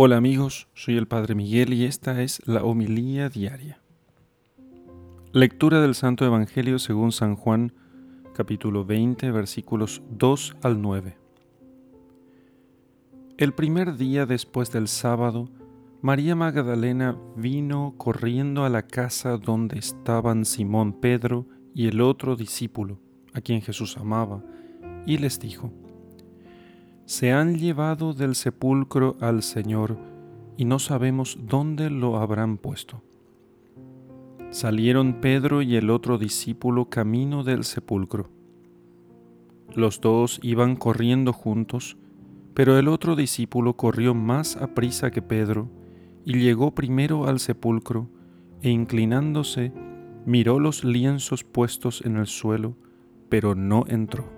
Hola amigos, soy el Padre Miguel y esta es la homilía diaria. Lectura del Santo Evangelio según San Juan, capítulo 20, versículos 2 al 9. El primer día después del sábado, María Magdalena vino corriendo a la casa donde estaban Simón Pedro y el otro discípulo, a quien Jesús amaba, y les dijo, se han llevado del sepulcro al Señor y no sabemos dónde lo habrán puesto. Salieron Pedro y el otro discípulo camino del sepulcro. Los dos iban corriendo juntos, pero el otro discípulo corrió más a prisa que Pedro y llegó primero al sepulcro e inclinándose miró los lienzos puestos en el suelo, pero no entró.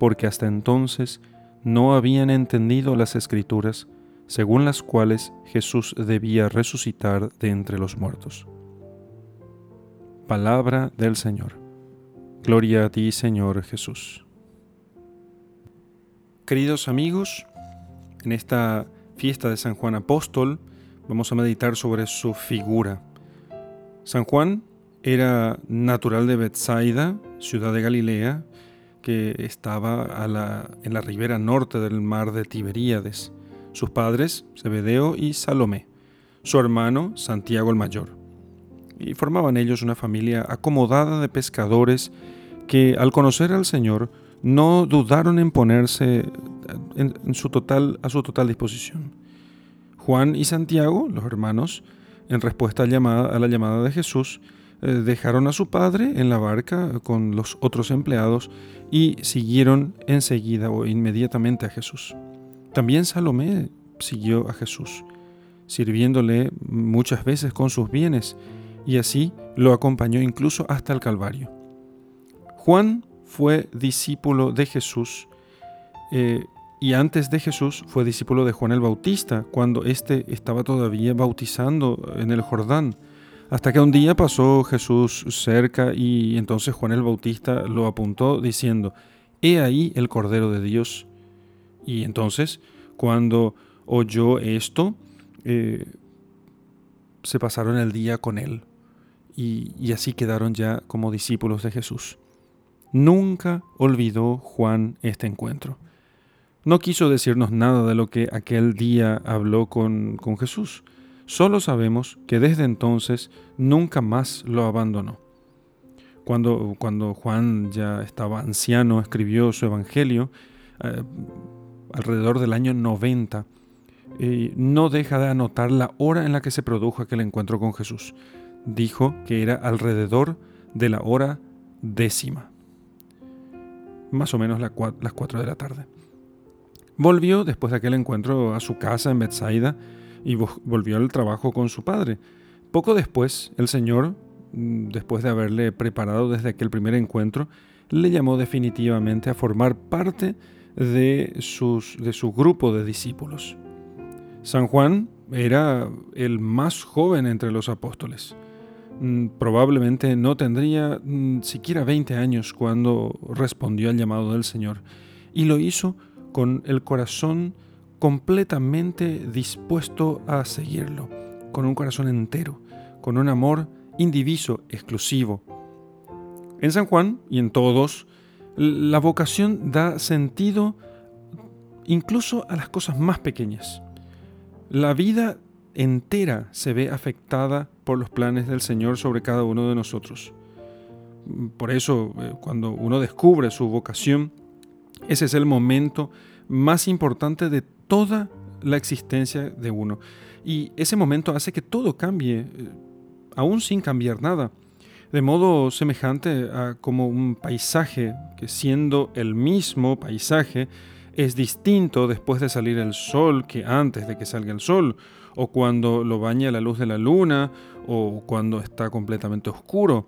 porque hasta entonces no habían entendido las escrituras, según las cuales Jesús debía resucitar de entre los muertos. Palabra del Señor. Gloria a ti, Señor Jesús. Queridos amigos, en esta fiesta de San Juan Apóstol vamos a meditar sobre su figura. San Juan era natural de Bethsaida, ciudad de Galilea, que estaba en la ribera norte del mar de Tiberíades, sus padres, Zebedeo y Salomé, su hermano, Santiago el Mayor. Y formaban ellos una familia acomodada de pescadores que al conocer al Señor no dudaron en ponerse a su total disposición. Juan y Santiago, los hermanos, en respuesta a la llamada de Jesús, dejaron a su padre en la barca con los otros empleados y siguieron enseguida o inmediatamente a Jesús. También Salomé siguió a Jesús, sirviéndole muchas veces con sus bienes, y así lo acompañó incluso hasta el Calvario. Juan fue discípulo de Jesús eh, y antes de Jesús fue discípulo de Juan el Bautista, cuando éste estaba todavía bautizando en el Jordán. Hasta que un día pasó Jesús cerca y entonces Juan el Bautista lo apuntó diciendo, He ahí el Cordero de Dios. Y entonces, cuando oyó esto, eh, se pasaron el día con él y, y así quedaron ya como discípulos de Jesús. Nunca olvidó Juan este encuentro. No quiso decirnos nada de lo que aquel día habló con, con Jesús Solo sabemos que desde entonces nunca más lo abandonó. Cuando, cuando Juan ya estaba anciano, escribió su Evangelio, eh, alrededor del año 90, eh, no deja de anotar la hora en la que se produjo aquel encuentro con Jesús. Dijo que era alrededor de la hora décima, más o menos las 4 de la tarde. Volvió después de aquel encuentro a su casa en Bethsaida, y volvió al trabajo con su padre. Poco después, el Señor, mm, después de haberle preparado desde aquel primer encuentro, le llamó definitivamente a formar parte de, sus, de su grupo de discípulos. San Juan era el más joven entre los apóstoles. Mm, probablemente no tendría mm, siquiera 20 años cuando respondió al llamado del Señor y lo hizo con el corazón completamente dispuesto a seguirlo, con un corazón entero, con un amor indiviso, exclusivo. En San Juan y en todos, la vocación da sentido incluso a las cosas más pequeñas. La vida entera se ve afectada por los planes del Señor sobre cada uno de nosotros. Por eso, eh, cuando uno descubre su vocación, ese es el momento más importante de toda la existencia de uno. Y ese momento hace que todo cambie, eh, aún sin cambiar nada, de modo semejante a como un paisaje que siendo el mismo paisaje, es distinto después de salir el sol que antes de que salga el sol, o cuando lo baña la luz de la luna, o cuando está completamente oscuro.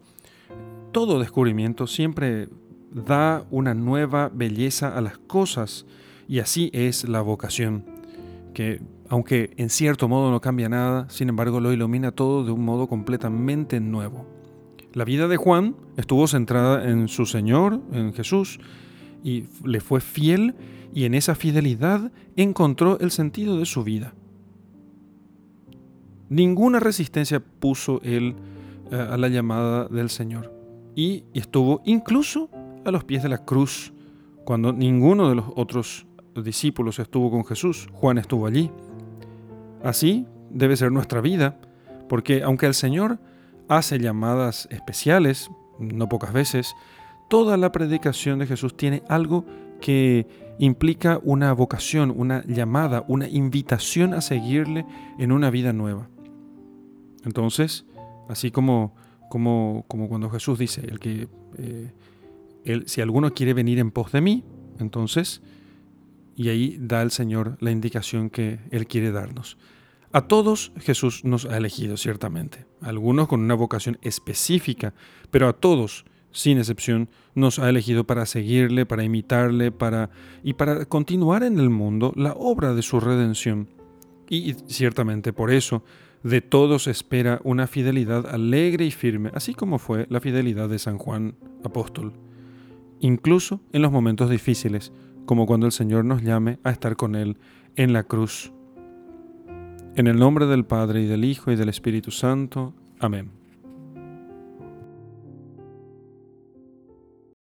Todo descubrimiento siempre da una nueva belleza a las cosas, y así es la vocación, que aunque en cierto modo no cambia nada, sin embargo lo ilumina todo de un modo completamente nuevo. La vida de Juan estuvo centrada en su Señor, en Jesús, y le fue fiel y en esa fidelidad encontró el sentido de su vida. Ninguna resistencia puso él eh, a la llamada del Señor y estuvo incluso a los pies de la cruz cuando ninguno de los otros discípulos estuvo con Jesús. Juan estuvo allí. Así debe ser nuestra vida, porque aunque el Señor hace llamadas especiales, no pocas veces, toda la predicación de Jesús tiene algo que implica una vocación, una llamada, una invitación a seguirle en una vida nueva. Entonces, así como, como, como cuando Jesús dice, el que, eh, si alguno quiere venir en pos de mí, entonces, y ahí da el Señor la indicación que Él quiere darnos. A todos Jesús nos ha elegido, ciertamente, algunos con una vocación específica, pero a todos sin excepción, nos ha elegido para seguirle, para imitarle, para y para continuar en el mundo la obra de su redención. Y ciertamente por eso, de todos espera una fidelidad alegre y firme, así como fue la fidelidad de San Juan apóstol, incluso en los momentos difíciles, como cuando el Señor nos llame a estar con Él en la cruz. En el nombre del Padre y del Hijo y del Espíritu Santo. Amén.